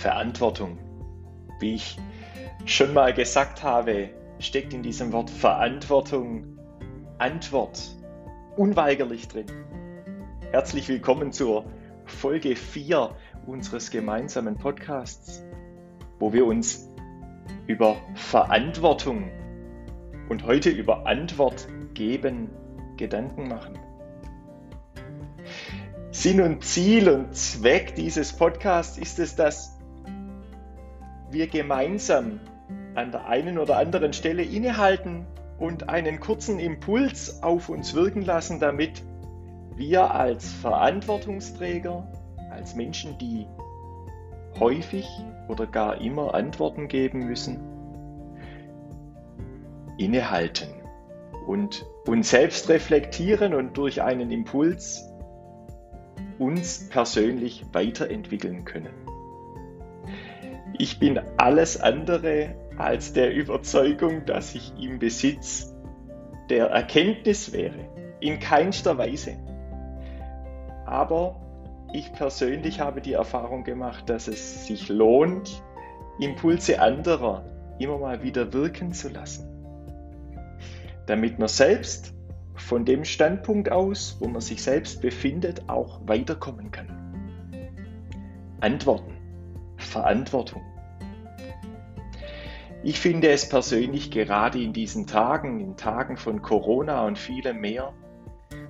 Verantwortung. Wie ich schon mal gesagt habe, steckt in diesem Wort Verantwortung Antwort unweigerlich drin. Herzlich willkommen zur Folge 4 unseres gemeinsamen Podcasts, wo wir uns über Verantwortung und heute über Antwort geben Gedanken machen. Sinn und Ziel und Zweck dieses Podcasts ist es, dass wir gemeinsam an der einen oder anderen Stelle innehalten und einen kurzen Impuls auf uns wirken lassen, damit wir als Verantwortungsträger, als Menschen, die häufig oder gar immer Antworten geben müssen, innehalten und uns selbst reflektieren und durch einen Impuls uns persönlich weiterentwickeln können. Ich bin alles andere als der Überzeugung, dass ich im Besitz der Erkenntnis wäre. In keinster Weise. Aber ich persönlich habe die Erfahrung gemacht, dass es sich lohnt, Impulse anderer immer mal wieder wirken zu lassen. Damit man selbst von dem Standpunkt aus, wo man sich selbst befindet, auch weiterkommen kann. Antworten, Verantwortung. Ich finde es persönlich gerade in diesen Tagen, in Tagen von Corona und vielem mehr,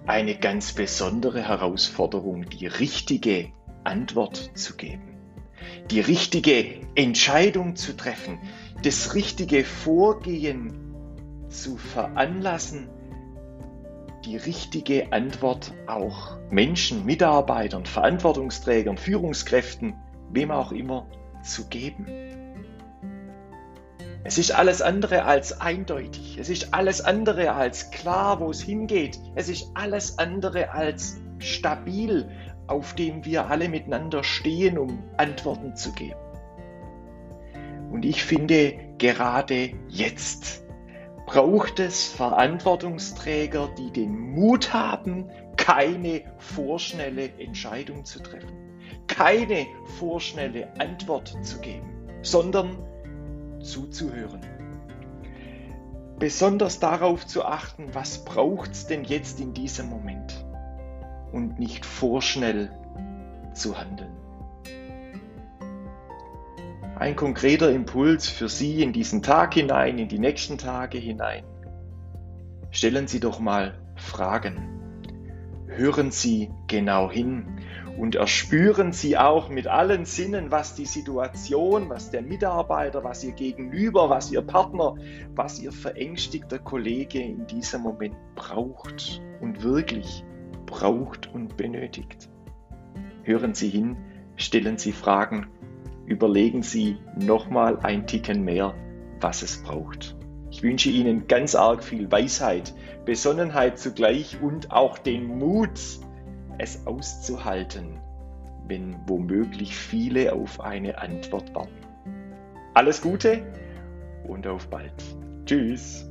eine ganz besondere Herausforderung, die richtige Antwort zu geben, die richtige Entscheidung zu treffen, das richtige Vorgehen zu veranlassen, die richtige Antwort auch Menschen, Mitarbeitern, Verantwortungsträgern, Führungskräften, wem auch immer zu geben. Es ist alles andere als eindeutig. Es ist alles andere als klar, wo es hingeht. Es ist alles andere als stabil, auf dem wir alle miteinander stehen, um Antworten zu geben. Und ich finde, gerade jetzt braucht es Verantwortungsträger, die den Mut haben, keine vorschnelle Entscheidung zu treffen, keine vorschnelle Antwort zu geben, sondern zuzuhören. Besonders darauf zu achten, was braucht es denn jetzt in diesem Moment und nicht vorschnell zu handeln. Ein konkreter Impuls für Sie in diesen Tag hinein, in die nächsten Tage hinein. Stellen Sie doch mal Fragen. Hören Sie genau hin und erspüren Sie auch mit allen Sinnen, was die Situation, was der Mitarbeiter, was Ihr Gegenüber, was Ihr Partner, was Ihr verängstigter Kollege in diesem Moment braucht und wirklich braucht und benötigt. Hören Sie hin, stellen Sie Fragen, überlegen Sie nochmal ein Ticken mehr, was es braucht. Ich wünsche Ihnen ganz arg viel Weisheit, Besonnenheit zugleich und auch den Mut, es auszuhalten, wenn womöglich viele auf eine Antwort warten. Alles Gute und auf bald. Tschüss.